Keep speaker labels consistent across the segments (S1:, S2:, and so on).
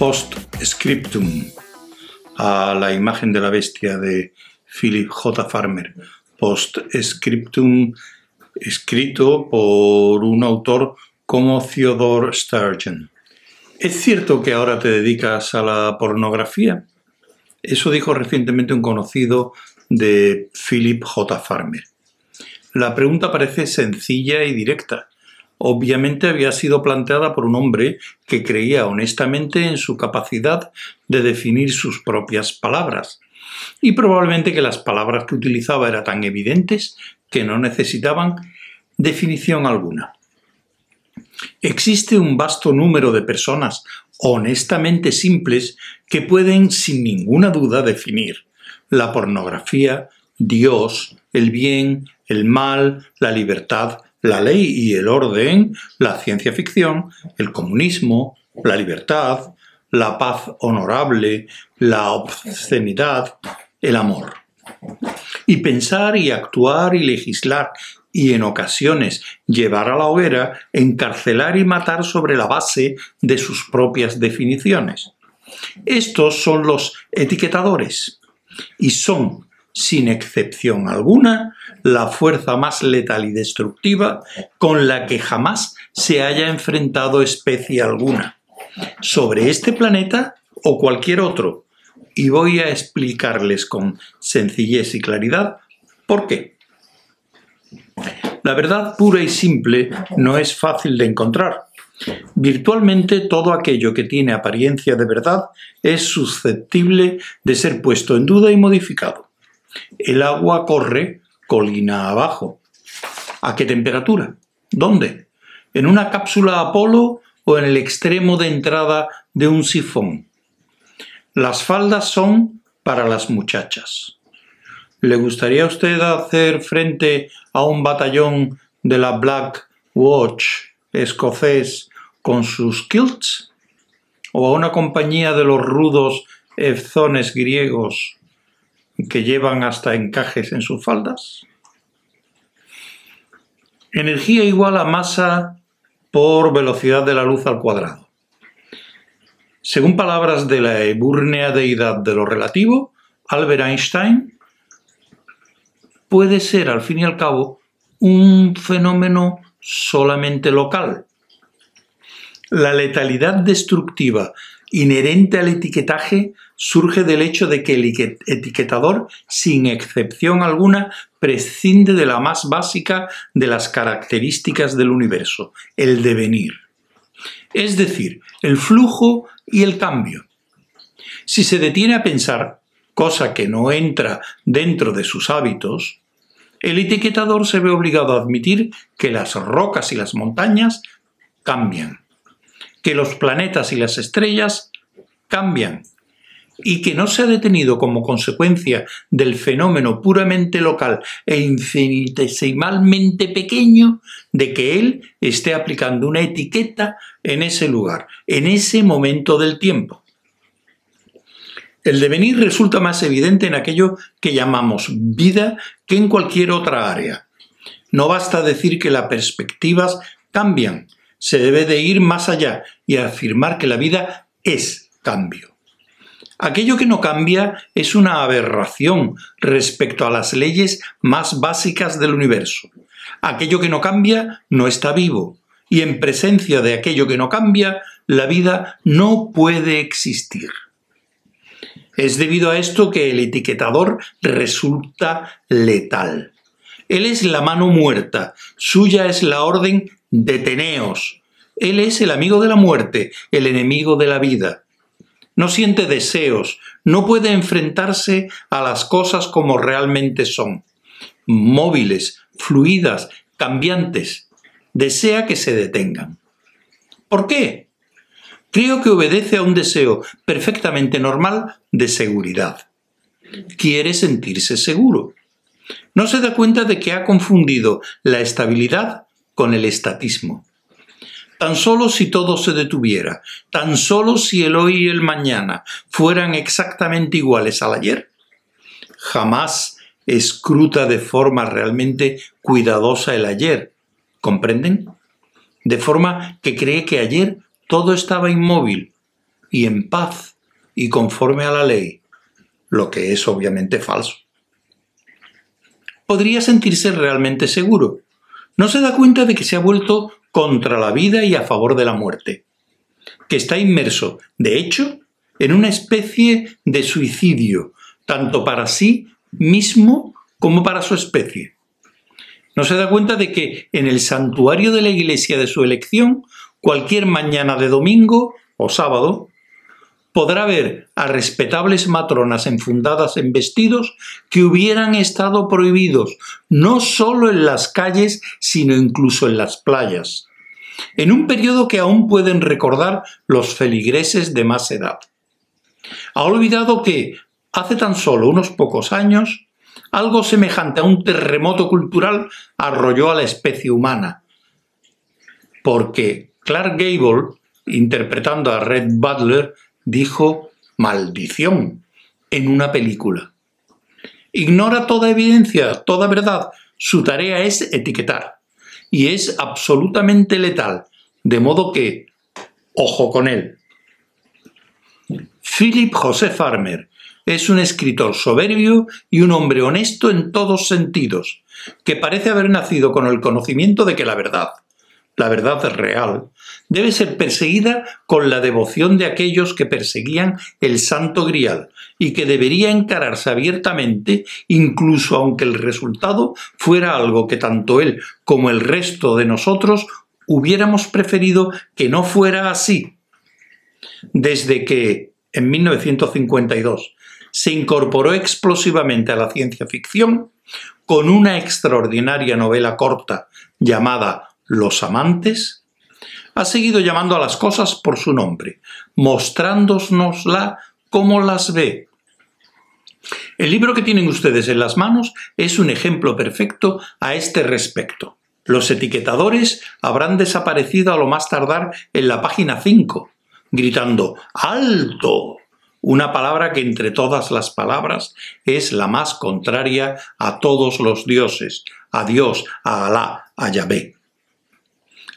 S1: Postscriptum a la imagen de la bestia de Philip J. Farmer. Postscriptum escrito por un autor como Theodore Sturgeon. ¿Es cierto que ahora te dedicas a la pornografía? Eso dijo recientemente un conocido de Philip J. Farmer. La pregunta parece sencilla y directa. Obviamente había sido planteada por un hombre que creía honestamente en su capacidad de definir sus propias palabras, y probablemente que las palabras que utilizaba eran tan evidentes que no necesitaban definición alguna. Existe un vasto número de personas honestamente simples que pueden sin ninguna duda definir la pornografía, Dios, el bien, el mal, la libertad, la ley y el orden, la ciencia ficción, el comunismo, la libertad, la paz honorable, la obscenidad, el amor. Y pensar y actuar y legislar y en ocasiones llevar a la hoguera, encarcelar y matar sobre la base de sus propias definiciones. Estos son los etiquetadores y son, sin excepción alguna, la fuerza más letal y destructiva con la que jamás se haya enfrentado especie alguna, sobre este planeta o cualquier otro, y voy a explicarles con sencillez y claridad por qué. La verdad pura y simple no es fácil de encontrar. Virtualmente todo aquello que tiene apariencia de verdad es susceptible de ser puesto en duda y modificado. El agua corre colina abajo. ¿A qué temperatura? ¿Dónde? ¿En una cápsula Apolo o en el extremo de entrada de un sifón? Las faldas son para las muchachas. ¿Le gustaría a usted hacer frente a un batallón de la Black Watch escocés con sus kilts? ¿O a una compañía de los rudos efzones griegos que llevan hasta encajes en sus faldas? Energía igual a masa por velocidad de la luz al cuadrado. Según palabras de la ebúrnea deidad de lo relativo, Albert Einstein, puede ser al fin y al cabo un fenómeno solamente local. La letalidad destructiva inherente al etiquetaje surge del hecho de que el etiquetador, sin excepción alguna, prescinde de la más básica de las características del universo, el devenir. Es decir, el flujo y el cambio. Si se detiene a pensar, cosa que no entra dentro de sus hábitos, el etiquetador se ve obligado a admitir que las rocas y las montañas cambian, que los planetas y las estrellas cambian, y que no se ha detenido como consecuencia del fenómeno puramente local e infinitesimalmente pequeño de que él esté aplicando una etiqueta en ese lugar, en ese momento del tiempo. El devenir resulta más evidente en aquello que llamamos vida que en cualquier otra área. No basta decir que las perspectivas cambian, se debe de ir más allá y afirmar que la vida es cambio. Aquello que no cambia es una aberración respecto a las leyes más básicas del universo. Aquello que no cambia no está vivo, y en presencia de aquello que no cambia, la vida no puede existir. Es debido a esto que el etiquetador resulta letal. Él es la mano muerta, suya es la orden deteneos. Él es el amigo de la muerte, el enemigo de la vida. No siente deseos, no puede enfrentarse a las cosas como realmente son. Móviles, fluidas, cambiantes. Desea que se detengan. ¿Por qué? Creo que obedece a un deseo perfectamente normal de seguridad. Quiere sentirse seguro. No se da cuenta de que ha confundido la estabilidad con el estatismo. Tan solo si todo se detuviera, tan solo si el hoy y el mañana fueran exactamente iguales al ayer, jamás escruta de forma realmente cuidadosa el ayer. ¿Comprenden? De forma que cree que ayer todo estaba inmóvil, y en paz y conforme a la ley, lo que es obviamente falso. Podría sentirse realmente seguro. No se da cuenta de que se ha vuelto contra la vida y a favor de la muerte, que está inmerso, de hecho, en una especie de suicidio, tanto para sí mismo como para su especie. No se da cuenta de que en el santuario de la iglesia de su elección, cualquier mañana de domingo o sábado, podrá ver a respetables matronas enfundadas en vestidos que hubieran estado prohibidos no solo en las calles, sino incluso en las playas, en un periodo que aún pueden recordar los feligreses de más edad. Ha olvidado que, hace tan solo unos pocos años, algo semejante a un terremoto cultural arrolló a la especie humana, porque Clark Gable, interpretando a Red Butler, dijo maldición en una película. Ignora toda evidencia, toda verdad. Su tarea es etiquetar. Y es absolutamente letal. De modo que, ojo con él. Philip José Farmer es un escritor soberbio y un hombre honesto en todos sentidos, que parece haber nacido con el conocimiento de que la verdad, la verdad real, debe ser perseguida con la devoción de aquellos que perseguían el santo grial y que debería encararse abiertamente incluso aunque el resultado fuera algo que tanto él como el resto de nosotros hubiéramos preferido que no fuera así. Desde que, en 1952, se incorporó explosivamente a la ciencia ficción con una extraordinaria novela corta llamada los amantes, ha seguido llamando a las cosas por su nombre, mostrándonosla como las ve. El libro que tienen ustedes en las manos es un ejemplo perfecto a este respecto. Los etiquetadores habrán desaparecido a lo más tardar en la página 5, gritando ¡Alto! Una palabra que entre todas las palabras es la más contraria a todos los dioses, a Dios, a Alá, a Yahvé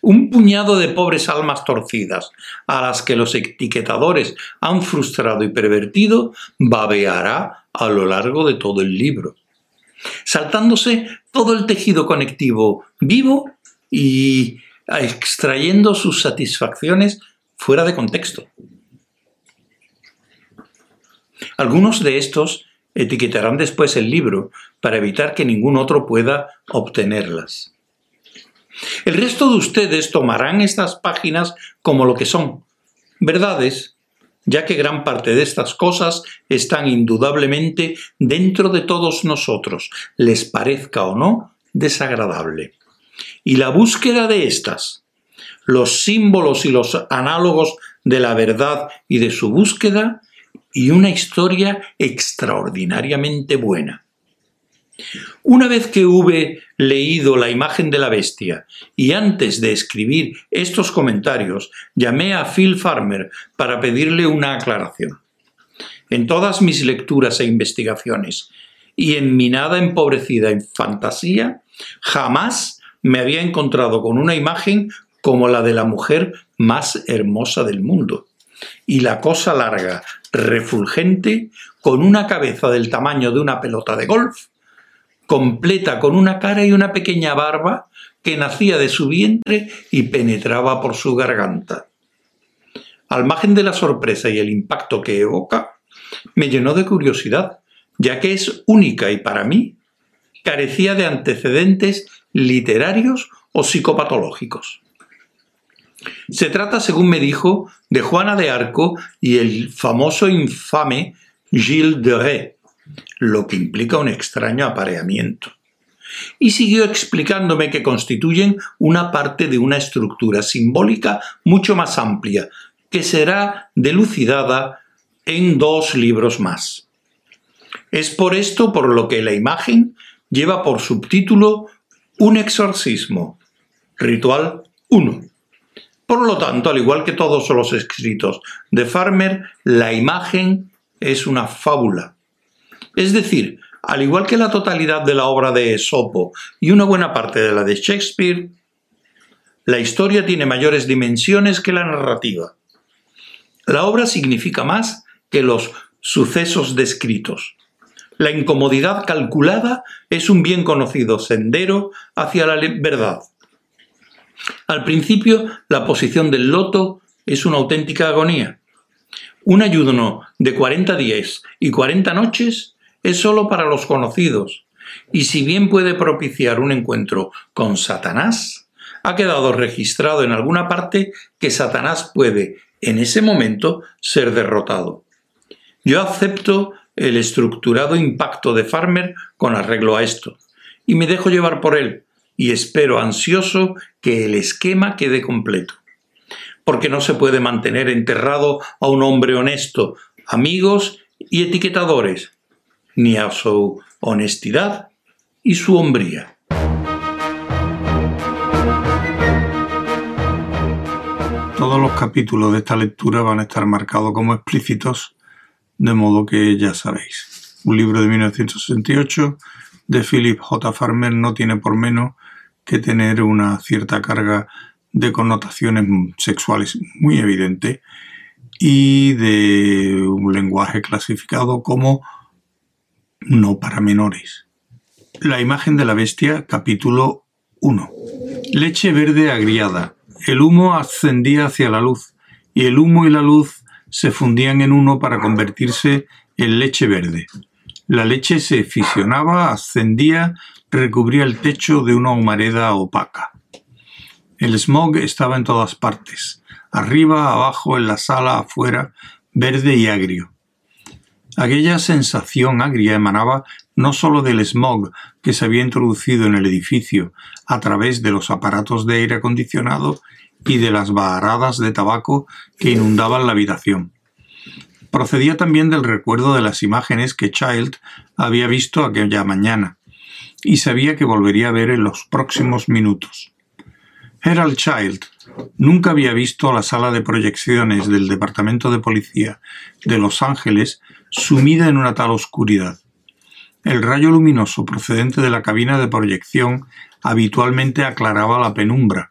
S1: un puñado de pobres almas torcidas, a las que los etiquetadores han frustrado y pervertido, babeará a lo largo de todo el libro, saltándose todo el tejido conectivo vivo y extrayendo sus satisfacciones fuera de contexto. Algunos de estos etiquetarán después el libro para evitar que ningún otro pueda obtenerlas. El resto de ustedes tomarán estas páginas como lo que son, verdades, ya que gran parte de estas cosas están indudablemente dentro de todos nosotros, les parezca o no desagradable. Y la búsqueda de estas, los símbolos y los análogos de la verdad y de su búsqueda, y una historia extraordinariamente buena. Una vez que hube leído la imagen de la bestia y antes de escribir estos comentarios, llamé a Phil Farmer para pedirle una aclaración. En todas mis lecturas e investigaciones y en mi nada empobrecida fantasía, jamás me había encontrado con una imagen como la de la mujer más hermosa del mundo. Y la cosa larga, refulgente, con una cabeza del tamaño de una pelota de golf, completa con una cara y una pequeña barba que nacía de su vientre y penetraba por su garganta. Al margen de la sorpresa y el impacto que evoca, me llenó de curiosidad, ya que es única y para mí carecía de antecedentes literarios o psicopatológicos. Se trata, según me dijo, de Juana de Arco y el famoso infame Gilles de Ré, lo que implica un extraño apareamiento. Y siguió explicándome que constituyen una parte de una estructura simbólica mucho más amplia, que será delucidada en dos libros más. Es por esto por lo que la imagen lleva por subtítulo Un exorcismo, ritual 1. Por lo tanto, al igual que todos los escritos de Farmer, la imagen es una fábula, es decir, al igual que la totalidad de la obra de Esopo y una buena parte de la de Shakespeare, la historia tiene mayores dimensiones que la narrativa. La obra significa más que los sucesos descritos. La incomodidad calculada es un bien conocido sendero hacia la verdad. Al principio, la posición del loto es una auténtica agonía. Un ayuno de 40 días y 40 noches es solo para los conocidos, y si bien puede propiciar un encuentro con Satanás, ha quedado registrado en alguna parte que Satanás puede, en ese momento, ser derrotado. Yo acepto el estructurado impacto de Farmer con arreglo a esto, y me dejo llevar por él, y espero ansioso que el esquema quede completo. Porque no se puede mantener enterrado a un hombre honesto, amigos y etiquetadores, ni a su honestidad y su hombría. Todos los capítulos de esta lectura van a estar marcados como explícitos, de modo que ya sabéis. Un libro de 1968 de Philip J. Farmer no tiene por menos que tener una cierta carga de connotaciones sexuales muy evidente y de un lenguaje clasificado como no para menores. La imagen de la bestia, capítulo 1. Leche verde agriada. El humo ascendía hacia la luz, y el humo y la luz se fundían en uno para convertirse en leche verde. La leche se fisionaba, ascendía, recubría el techo de una humareda opaca. El smog estaba en todas partes, arriba, abajo, en la sala, afuera, verde y agrio. Aquella sensación agria emanaba no sólo del smog que se había introducido en el edificio a través de los aparatos de aire acondicionado y de las baharadas de tabaco que inundaban la habitación. Procedía también del recuerdo de las imágenes que Child había visto aquella mañana y sabía que volvería a ver en los próximos minutos. Herald Child nunca había visto la sala de proyecciones del Departamento de Policía de Los Ángeles sumida en una tal oscuridad. El rayo luminoso procedente de la cabina de proyección habitualmente aclaraba la penumbra,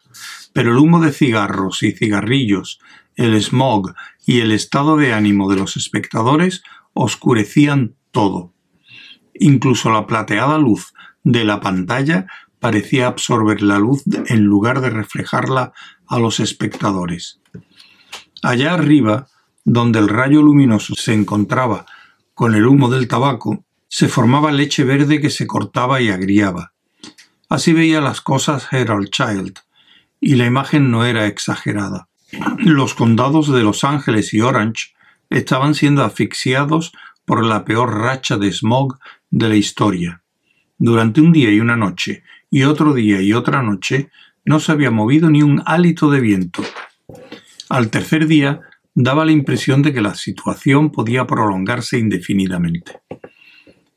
S1: pero el humo de cigarros y cigarrillos, el smog y el estado de ánimo de los espectadores oscurecían todo. Incluso la plateada luz de la pantalla parecía absorber la luz en lugar de reflejarla a los espectadores. Allá arriba, donde el rayo luminoso se encontraba con el humo del tabaco, se formaba leche verde que se cortaba y agriaba. Así veía las cosas Harold Child, y la imagen no era exagerada. Los condados de Los Ángeles y Orange estaban siendo asfixiados por la peor racha de smog de la historia. Durante un día y una noche, y otro día y otra noche, no se había movido ni un hálito de viento. Al tercer día daba la impresión de que la situación podía prolongarse indefinidamente.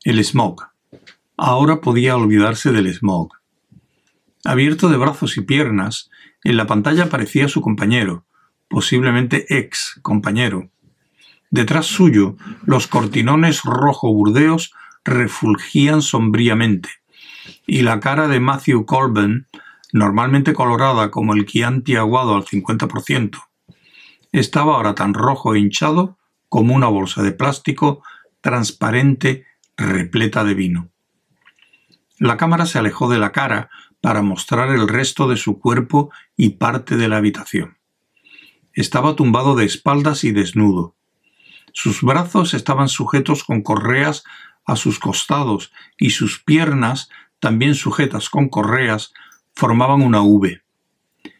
S1: El smog. Ahora podía olvidarse del smog. Abierto de brazos y piernas, en la pantalla aparecía su compañero, posiblemente ex compañero. Detrás suyo, los cortinones rojo burdeos refulgían sombríamente, y la cara de Matthew Colburn, normalmente colorada como el Chianti aguado al 50%, estaba ahora tan rojo e hinchado como una bolsa de plástico transparente repleta de vino. La cámara se alejó de la cara para mostrar el resto de su cuerpo y parte de la habitación. Estaba tumbado de espaldas y desnudo. Sus brazos estaban sujetos con correas a sus costados y sus piernas, también sujetas con correas, formaban una V.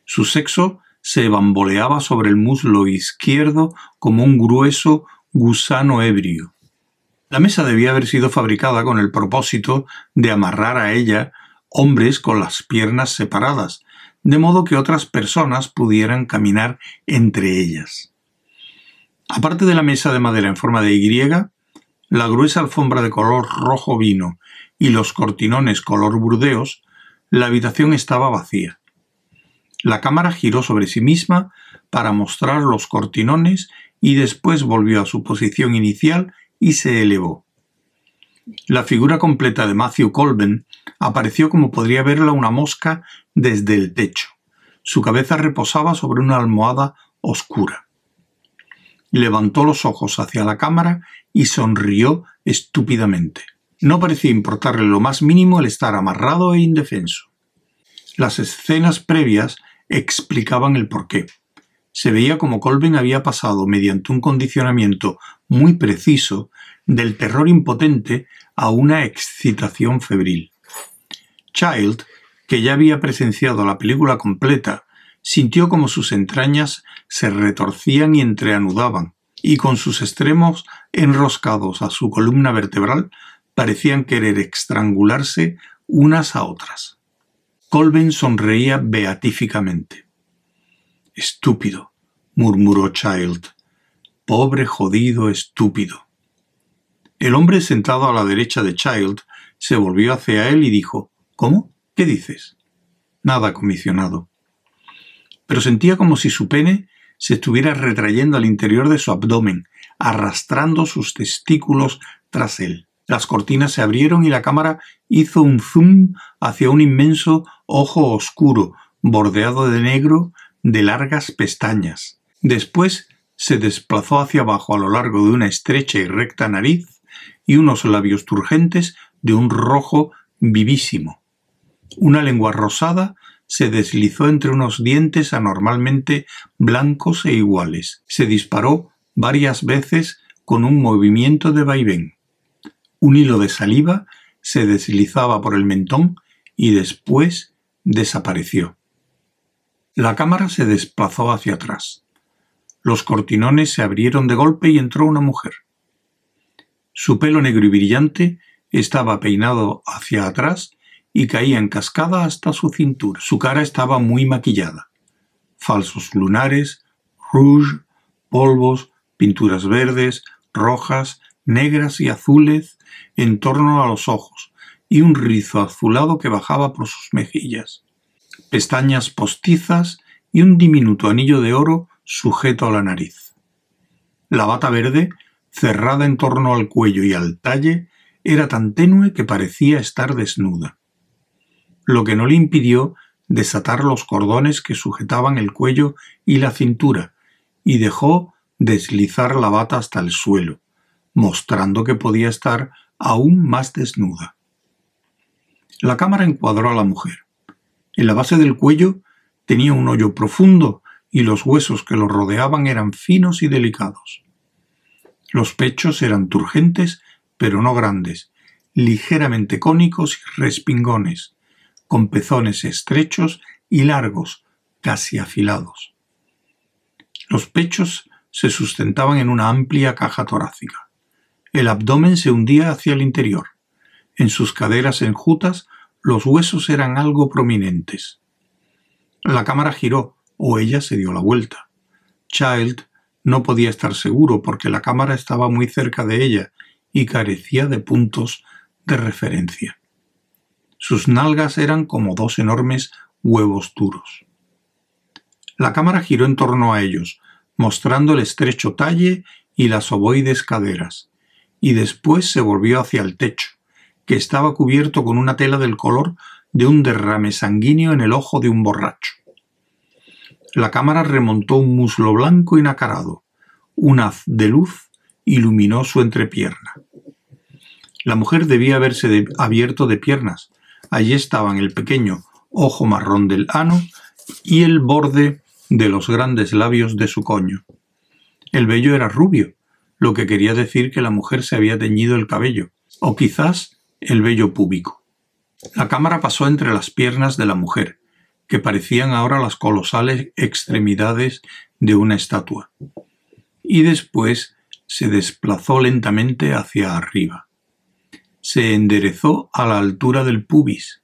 S1: Su sexo se bamboleaba sobre el muslo izquierdo como un grueso gusano ebrio. La mesa debía haber sido fabricada con el propósito de amarrar a ella hombres con las piernas separadas, de modo que otras personas pudieran caminar entre ellas. Aparte de la mesa de madera en forma de Y, la gruesa alfombra de color rojo vino y los cortinones color burdeos, la habitación estaba vacía. La cámara giró sobre sí misma para mostrar los cortinones y después volvió a su posición inicial y se elevó. La figura completa de Matthew Colben apareció como podría verla una mosca desde el techo. Su cabeza reposaba sobre una almohada oscura. levantó los ojos hacia la cámara y sonrió estúpidamente. No parecía importarle lo más mínimo el estar amarrado e indefenso. Las escenas previas explicaban el porqué. Se veía como Colvin había pasado, mediante un condicionamiento muy preciso, del terror impotente a una excitación febril. Child, que ya había presenciado la película completa, sintió como sus entrañas se retorcían y entreanudaban, y con sus extremos enroscados a su columna vertebral parecían querer estrangularse unas a otras. Colvin sonreía beatíficamente. Estúpido, murmuró Child. Pobre jodido estúpido. El hombre sentado a la derecha de Child se volvió hacia él y dijo ¿Cómo? ¿Qué dices? Nada, comisionado. Pero sentía como si su pene se estuviera retrayendo al interior de su abdomen, arrastrando sus testículos tras él. Las cortinas se abrieron y la cámara hizo un zoom hacia un inmenso ojo oscuro, bordeado de negro, de largas pestañas. Después se desplazó hacia abajo a lo largo de una estrecha y recta nariz y unos labios turgentes de un rojo vivísimo. Una lengua rosada se deslizó entre unos dientes anormalmente blancos e iguales. Se disparó varias veces con un movimiento de vaivén. Un hilo de saliva se deslizaba por el mentón y después desapareció. La cámara se desplazó hacia atrás. Los cortinones se abrieron de golpe y entró una mujer. Su pelo negro y brillante estaba peinado hacia atrás y caía en cascada hasta su cintura. Su cara estaba muy maquillada. Falsos lunares, rouge, polvos, pinturas verdes, rojas, negras y azules en torno a los ojos y un rizo azulado que bajaba por sus mejillas. Pestañas postizas y un diminuto anillo de oro sujeto a la nariz. La bata verde, cerrada en torno al cuello y al talle, era tan tenue que parecía estar desnuda lo que no le impidió desatar los cordones que sujetaban el cuello y la cintura, y dejó deslizar la bata hasta el suelo, mostrando que podía estar aún más desnuda. La cámara encuadró a la mujer. En la base del cuello tenía un hoyo profundo y los huesos que lo rodeaban eran finos y delicados. Los pechos eran turgentes, pero no grandes, ligeramente cónicos y respingones, con pezones estrechos y largos, casi afilados. Los pechos se sustentaban en una amplia caja torácica. El abdomen se hundía hacia el interior. En sus caderas enjutas los huesos eran algo prominentes. La cámara giró, o ella se dio la vuelta. Child no podía estar seguro porque la cámara estaba muy cerca de ella y carecía de puntos de referencia. Sus nalgas eran como dos enormes huevos duros. La cámara giró en torno a ellos, mostrando el estrecho talle y las ovoides caderas, y después se volvió hacia el techo, que estaba cubierto con una tela del color de un derrame sanguíneo en el ojo de un borracho. La cámara remontó un muslo blanco y nacarado. Un haz de luz iluminó su entrepierna. La mujer debía haberse abierto de piernas, Allí estaban el pequeño ojo marrón del ano y el borde de los grandes labios de su coño. El vello era rubio, lo que quería decir que la mujer se había teñido el cabello, o quizás el vello púbico. La cámara pasó entre las piernas de la mujer, que parecían ahora las colosales extremidades de una estatua, y después se desplazó lentamente hacia arriba se enderezó a la altura del pubis.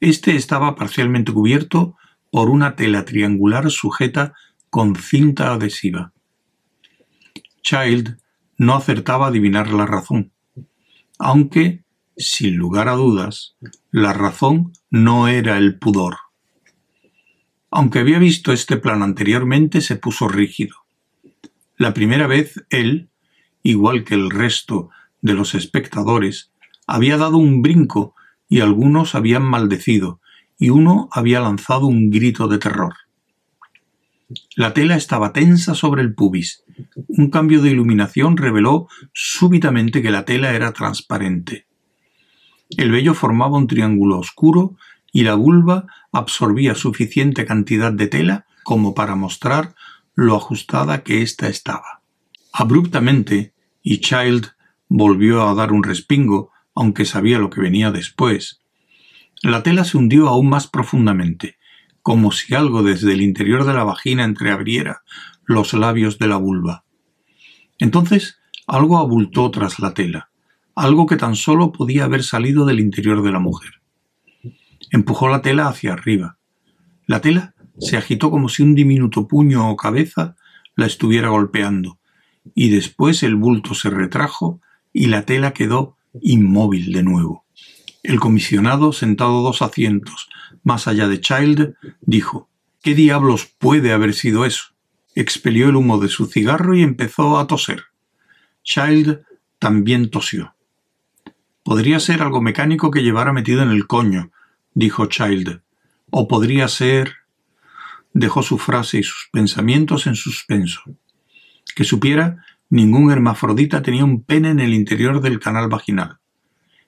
S1: Este estaba parcialmente cubierto por una tela triangular sujeta con cinta adhesiva. Child no acertaba a adivinar la razón, aunque, sin lugar a dudas, la razón no era el pudor. Aunque había visto este plan anteriormente, se puso rígido. La primera vez él, igual que el resto de los espectadores, había dado un brinco y algunos habían maldecido, y uno había lanzado un grito de terror. La tela estaba tensa sobre el pubis, un cambio de iluminación reveló súbitamente que la tela era transparente. El vello formaba un triángulo oscuro y la vulva absorbía suficiente cantidad de tela como para mostrar lo ajustada que ésta estaba. Abruptamente, y Child volvió a dar un respingo, aunque sabía lo que venía después. La tela se hundió aún más profundamente, como si algo desde el interior de la vagina entreabriera los labios de la vulva. Entonces algo abultó tras la tela, algo que tan solo podía haber salido del interior de la mujer. Empujó la tela hacia arriba. La tela se agitó como si un diminuto puño o cabeza la estuviera golpeando, y después el bulto se retrajo y la tela quedó inmóvil de nuevo. El comisionado, sentado dos asientos más allá de Child, dijo ¿Qué diablos puede haber sido eso? Expelió el humo de su cigarro y empezó a toser. Child también tosió. Podría ser algo mecánico que llevara metido en el coño, dijo Child. O podría ser. dejó su frase y sus pensamientos en suspenso. Que supiera, ningún hermafrodita tenía un pene en el interior del canal vaginal.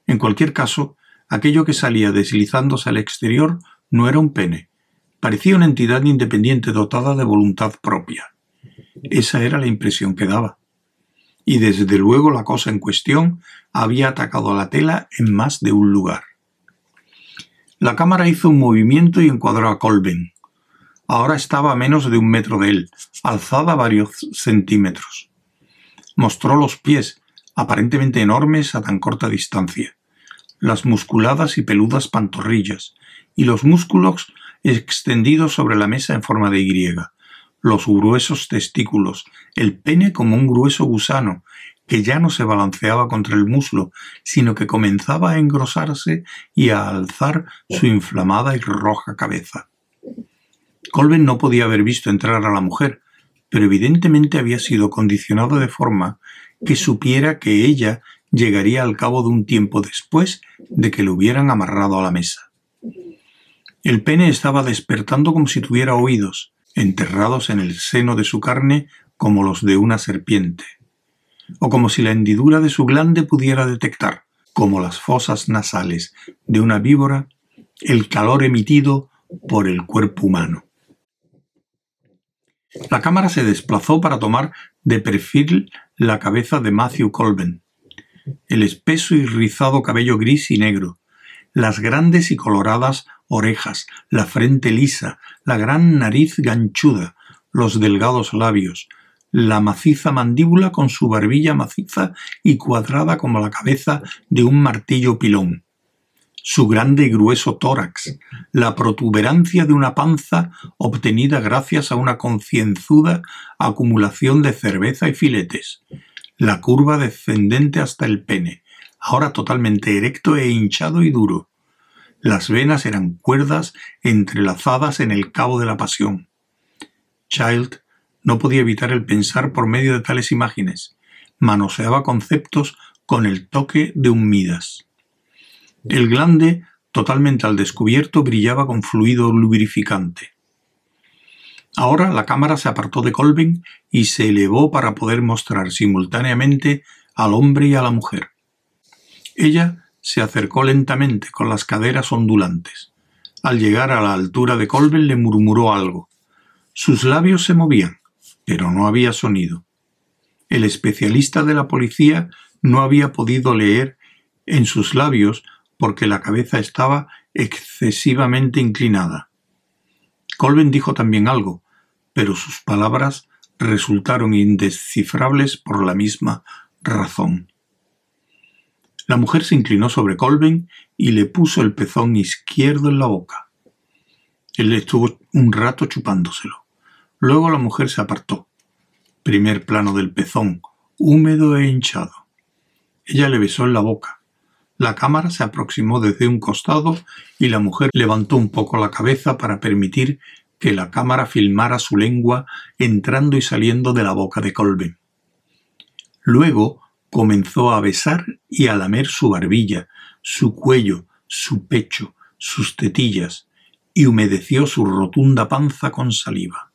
S1: En cualquier caso, aquello que salía deslizándose al exterior no era un pene. Parecía una entidad independiente dotada de voluntad propia. Esa era la impresión que daba. Y desde luego la cosa en cuestión había atacado a la tela en más de un lugar. La cámara hizo un movimiento y encuadró a Colben. Ahora estaba a menos de un metro de él, alzada varios centímetros. Mostró los pies, aparentemente enormes a tan corta distancia, las musculadas y peludas pantorrillas, y los músculos extendidos sobre la mesa en forma de Y, los gruesos testículos, el pene como un grueso gusano, que ya no se balanceaba contra el muslo, sino que comenzaba a engrosarse y a alzar su inflamada y roja cabeza. Colben no podía haber visto entrar a la mujer, pero evidentemente había sido condicionado de forma que supiera que ella llegaría al cabo de un tiempo después de que lo hubieran amarrado a la mesa. El pene estaba despertando como si tuviera oídos, enterrados en el seno de su carne como los de una serpiente o como si la hendidura de su glande pudiera detectar, como las fosas nasales de una víbora, el calor emitido por el cuerpo humano. La cámara se desplazó para tomar de perfil la cabeza de Matthew Colben, el espeso y rizado cabello gris y negro, las grandes y coloradas orejas, la frente lisa, la gran nariz ganchuda, los delgados labios, la maciza mandíbula con su barbilla maciza y cuadrada como la cabeza de un martillo pilón, su grande y grueso tórax, la protuberancia de una panza obtenida gracias a una concienzuda acumulación de cerveza y filetes, la curva descendente hasta el pene, ahora totalmente erecto e hinchado y duro. Las venas eran cuerdas entrelazadas en el cabo de la pasión. Child no podía evitar el pensar por medio de tales imágenes. Manoseaba conceptos con el toque de un Midas. El glande, totalmente al descubierto, brillaba con fluido lubrificante. Ahora la cámara se apartó de Colvin y se elevó para poder mostrar simultáneamente al hombre y a la mujer. Ella se acercó lentamente con las caderas ondulantes. Al llegar a la altura de Colvin le murmuró algo. Sus labios se movían pero no había sonido. El especialista de la policía no había podido leer en sus labios porque la cabeza estaba excesivamente inclinada. Colben dijo también algo, pero sus palabras resultaron indescifrables por la misma razón. La mujer se inclinó sobre Colben y le puso el pezón izquierdo en la boca. Él estuvo un rato chupándoselo. Luego la mujer se apartó. Primer plano del pezón, húmedo e hinchado. Ella le besó en la boca. La cámara se aproximó desde un costado y la mujer levantó un poco la cabeza para permitir que la cámara filmara su lengua entrando y saliendo de la boca de Colben. Luego comenzó a besar y a lamer su barbilla, su cuello, su pecho, sus tetillas, y humedeció su rotunda panza con saliva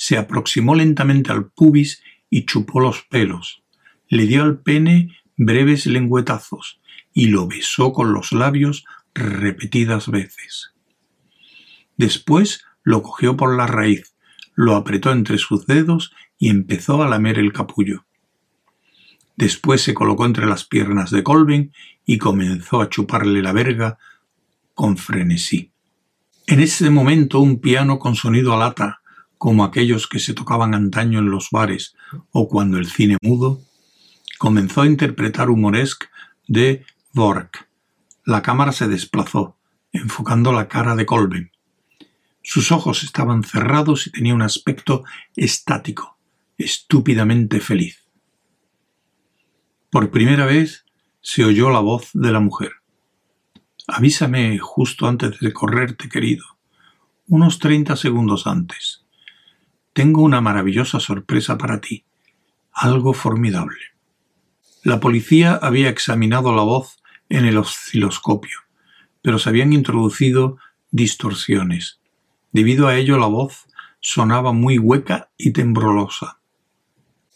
S1: se aproximó lentamente al pubis y chupó los pelos. Le dio al pene breves lengüetazos y lo besó con los labios repetidas veces. Después lo cogió por la raíz, lo apretó entre sus dedos y empezó a lamer el capullo. Después se colocó entre las piernas de Colvin y comenzó a chuparle la verga con frenesí. En ese momento un piano con sonido a lata, como aquellos que se tocaban antaño en los bares o cuando el cine mudo, comenzó a interpretar humoresque de Vork. La cámara se desplazó, enfocando la cara de Colvin. Sus ojos estaban cerrados y tenía un aspecto estático, estúpidamente feliz. Por primera vez se oyó la voz de la mujer. Avísame justo antes de correrte, querido, unos treinta segundos antes. Tengo una maravillosa sorpresa para ti, algo formidable. La policía había examinado la voz en el osciloscopio, pero se habían introducido distorsiones. Debido a ello la voz sonaba muy hueca y temblorosa.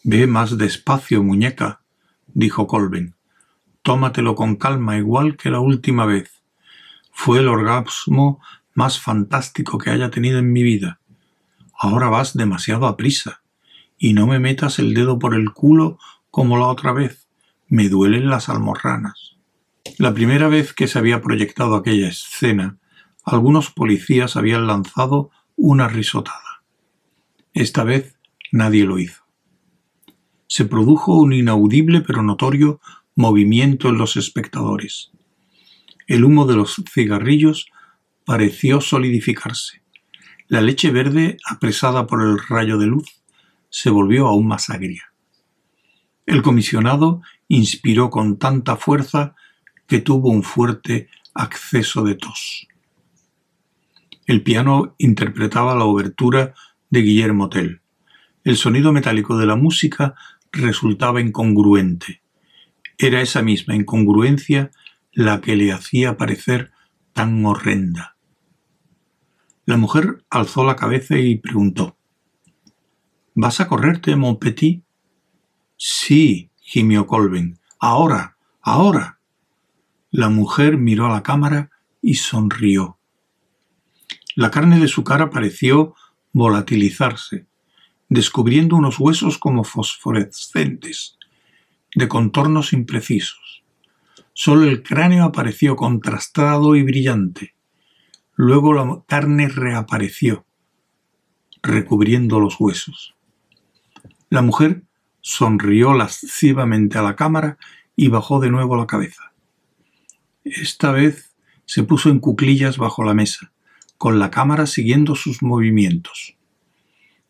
S1: Ve más despacio, muñeca, dijo Colvin. Tómatelo con calma, igual que la última vez. Fue el orgasmo más fantástico que haya tenido en mi vida. Ahora vas demasiado a prisa. Y no me metas el dedo por el culo como la otra vez. Me duelen las almorranas. La primera vez que se había proyectado aquella escena, algunos policías habían lanzado una risotada. Esta vez nadie lo hizo se produjo un inaudible pero notorio movimiento en los espectadores. El humo de los cigarrillos pareció solidificarse. La leche verde, apresada por el rayo de luz, se volvió aún más agria. El comisionado inspiró con tanta fuerza que tuvo un fuerte acceso de tos. El piano interpretaba la obertura de Guillermo Tell. El sonido metálico de la música resultaba incongruente. Era esa misma incongruencia la que le hacía parecer tan horrenda. La mujer alzó la cabeza y preguntó ¿Vas a correrte, mon petit? Sí, gimió Colvin. Ahora, ahora. La mujer miró a la cámara y sonrió. La carne de su cara pareció volatilizarse descubriendo unos huesos como fosforescentes, de contornos imprecisos. Solo el cráneo apareció contrastado y brillante. Luego la carne reapareció, recubriendo los huesos. La mujer sonrió lascivamente a la cámara y bajó de nuevo la cabeza. Esta vez se puso en cuclillas bajo la mesa, con la cámara siguiendo sus movimientos.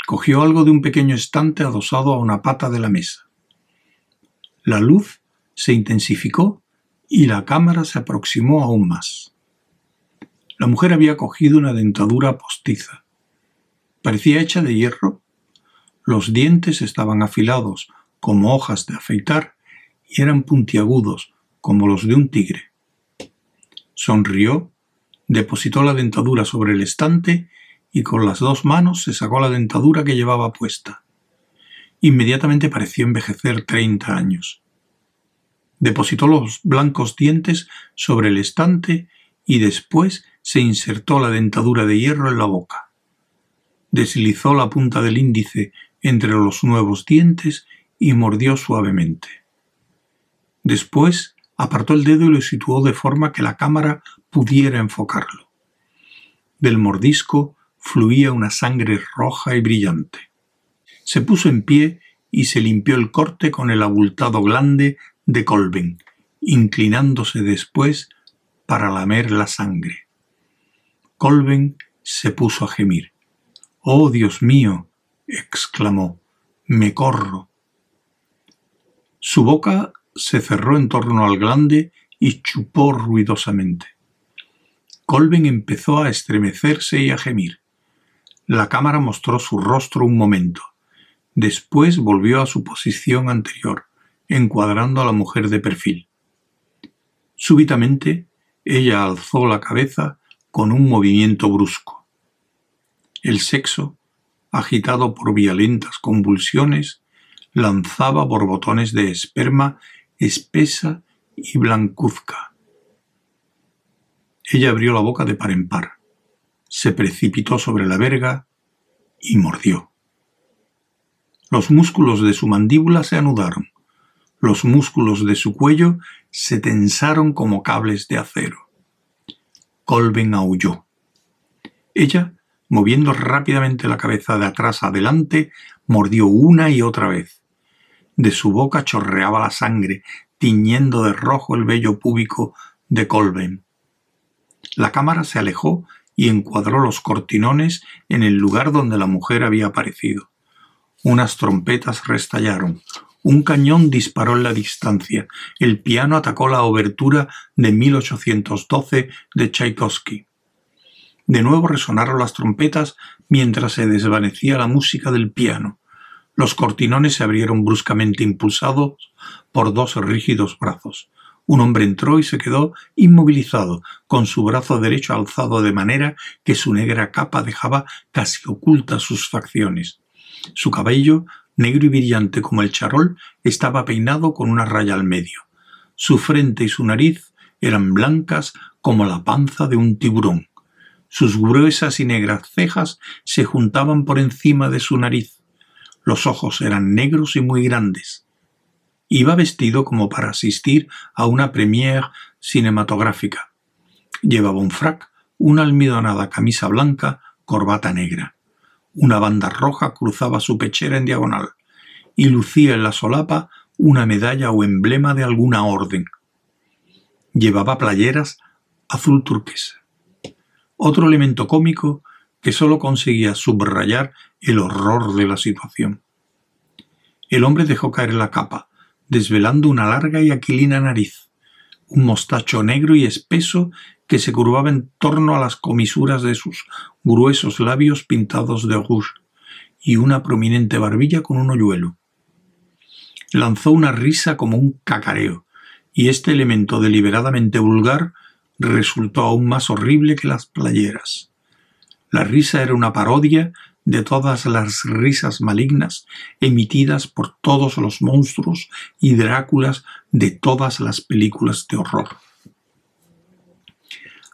S1: Cogió algo de un pequeño estante adosado a una pata de la mesa. La luz se intensificó y la cámara se aproximó aún más. La mujer había cogido una dentadura postiza. Parecía hecha de hierro. Los dientes estaban afilados como hojas de afeitar y eran puntiagudos como los de un tigre. Sonrió, depositó la dentadura sobre el estante y con las dos manos se sacó la dentadura que llevaba puesta. Inmediatamente pareció envejecer treinta años. Depositó los blancos dientes sobre el estante y después se insertó la dentadura de hierro en la boca. Deslizó la punta del índice entre los nuevos dientes y mordió suavemente. Después apartó el dedo y lo situó de forma que la cámara pudiera enfocarlo. Del mordisco fluía una sangre roja y brillante. Se puso en pie y se limpió el corte con el abultado glande de Colvin, inclinándose después para lamer la sangre. Colvin se puso a gemir. Oh, Dios mío, exclamó, me corro. Su boca se cerró en torno al glande y chupó ruidosamente. Colvin empezó a estremecerse y a gemir. La cámara mostró su rostro un momento. Después volvió a su posición anterior, encuadrando a la mujer de perfil. Súbitamente, ella alzó la cabeza con un movimiento brusco. El sexo, agitado por violentas convulsiones, lanzaba borbotones de esperma espesa y blancuzca. Ella abrió la boca de par en par, se precipitó sobre la verga y mordió. Los músculos de su mandíbula se anudaron, los músculos de su cuello se tensaron como cables de acero. Colben aulló. Ella, moviendo rápidamente la cabeza de atrás adelante, mordió una y otra vez. De su boca chorreaba la sangre, tiñendo de rojo el vello púbico de Colben. La cámara se alejó y encuadró los cortinones en el lugar donde la mujer había aparecido. Unas trompetas restallaron, un cañón disparó en la distancia, el piano atacó la obertura de 1812 de Tchaikovsky. De nuevo resonaron las trompetas mientras se desvanecía la música del piano. Los cortinones se abrieron bruscamente impulsados por dos rígidos brazos. Un hombre entró y se quedó inmovilizado, con su brazo derecho alzado de manera que su negra capa dejaba casi ocultas sus facciones. Su cabello, negro y brillante como el charol, estaba peinado con una raya al medio. Su frente y su nariz eran blancas como la panza de un tiburón. Sus gruesas y negras cejas se juntaban por encima de su nariz. Los ojos eran negros y muy grandes. Iba vestido como para asistir a una premiere cinematográfica. Llevaba un frac, una almidonada camisa blanca, corbata negra. Una banda roja cruzaba su pechera en diagonal y lucía en la solapa una medalla o emblema de alguna orden. Llevaba playeras azul turquesa. Otro elemento cómico que sólo conseguía subrayar el horror de la situación. El hombre dejó caer la capa, desvelando una larga y aquilina nariz, un mostacho negro y espeso que se curvaba en torno a las comisuras de sus gruesos labios pintados de rouge, y una prominente barbilla con un hoyuelo. Lanzó una risa como un cacareo, y este elemento deliberadamente vulgar resultó aún más horrible que las playeras. La risa era una parodia de todas las risas malignas emitidas por todos los monstruos y Dráculas de todas las películas de horror.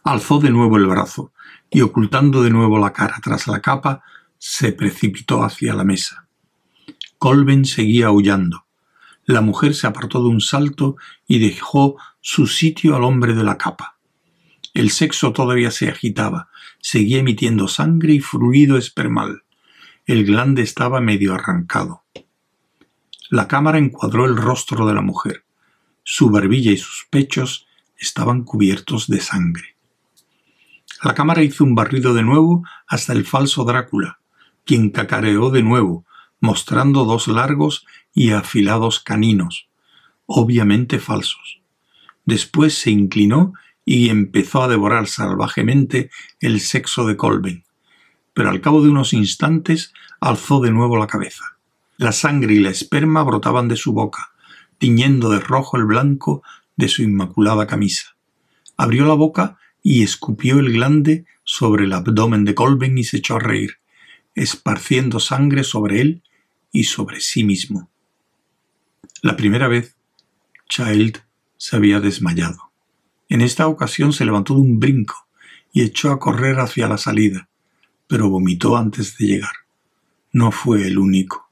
S1: Alzó de nuevo el brazo y ocultando de nuevo la cara tras la capa, se precipitó hacia la mesa. Colben seguía aullando. La mujer se apartó de un salto y dejó su sitio al hombre de la capa. El sexo todavía se agitaba, seguía emitiendo sangre y fluido espermal. El glande estaba medio arrancado. La cámara encuadró el rostro de la mujer. Su barbilla y sus pechos estaban cubiertos de sangre. La cámara hizo un barrido de nuevo hasta el falso Drácula, quien cacareó de nuevo, mostrando dos largos y afilados caninos, obviamente falsos. Después se inclinó y empezó a devorar salvajemente el sexo de Colben, pero al cabo de unos instantes alzó de nuevo la cabeza. La sangre y la esperma brotaban de su boca, tiñendo de rojo el blanco de su inmaculada camisa. Abrió la boca y escupió el glande sobre el abdomen de Colben y se echó a reír, esparciendo sangre sobre él y sobre sí mismo. La primera vez, Child se había desmayado. En esta ocasión se levantó de un brinco y echó a correr hacia la salida, pero vomitó antes de llegar. No fue el único.